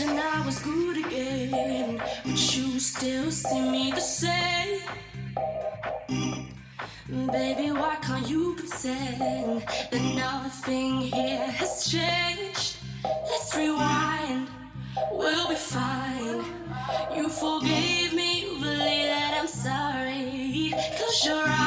Imagine I was good again, but you still see me the same. Baby, why can't you pretend that nothing here has changed? Let's rewind, we'll be fine. You forgave me, believe that I'm sorry. Close your eyes.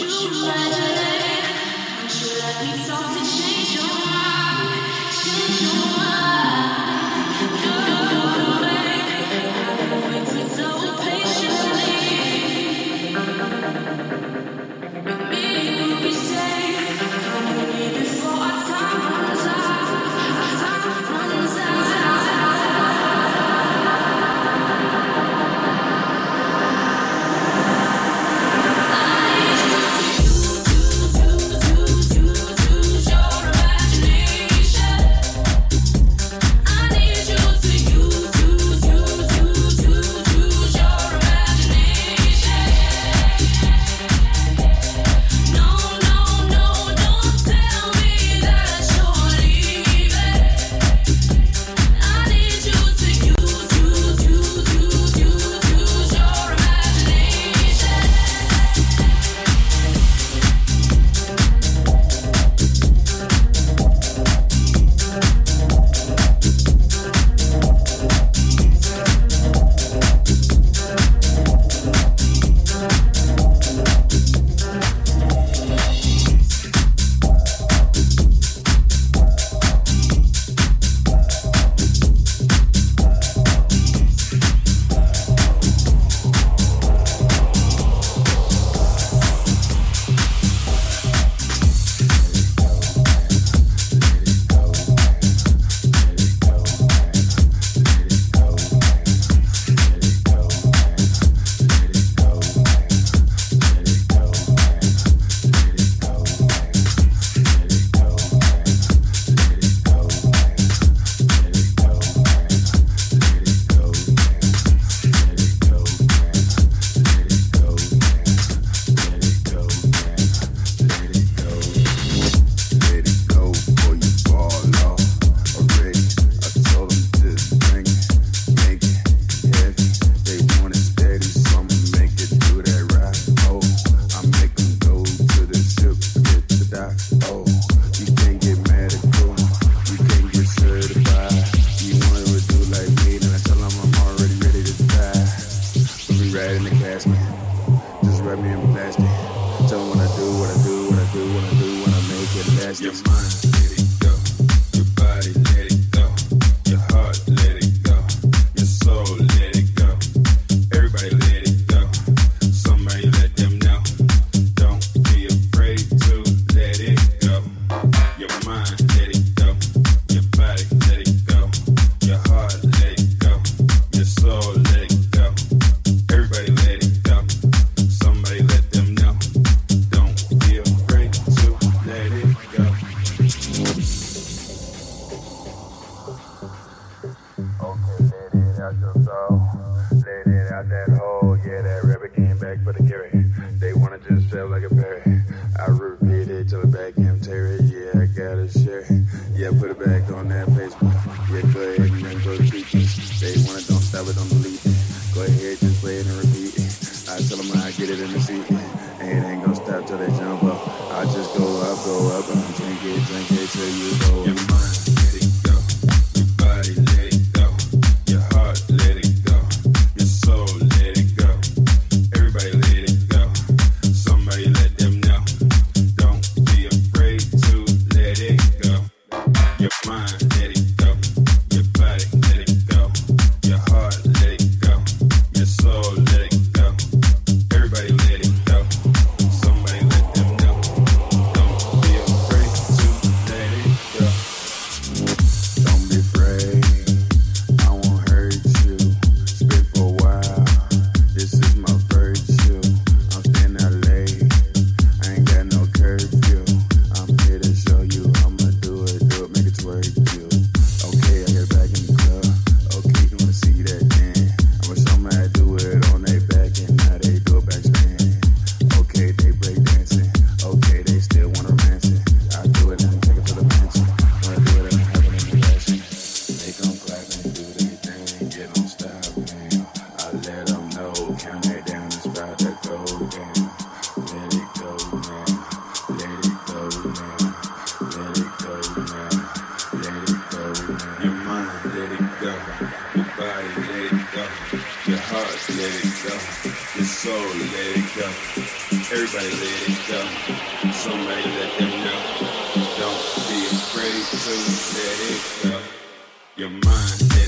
you matter. Everybody let it go. Somebody let them know. Don't be afraid to let it go. Your mind.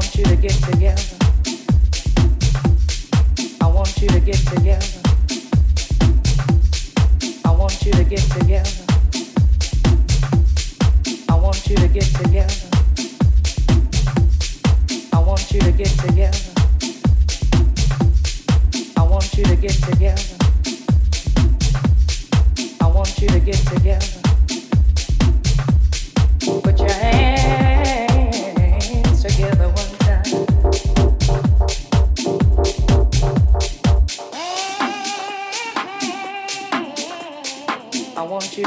Together. I want you to get together. I want you to get together. I want you to get together. I want you to get together. I want you to get together. I want you to get together. Put your hands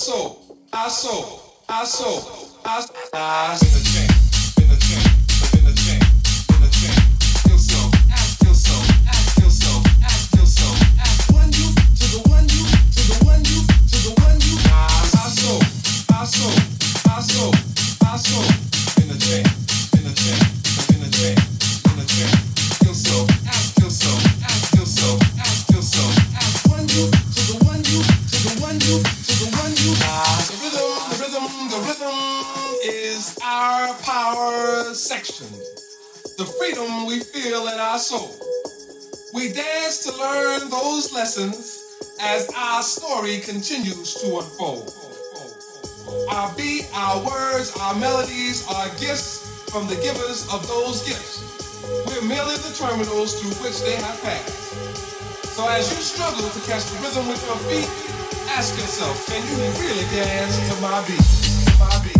I saw, I saw, I saw, I, saw. feel in our soul. We dance to learn those lessons as our story continues to unfold. Our beat, our words, our melodies are gifts from the givers of those gifts. We're merely the terminals through which they have passed. So as you struggle to catch the rhythm with your feet, ask yourself, can you really dance to my beat? My beat.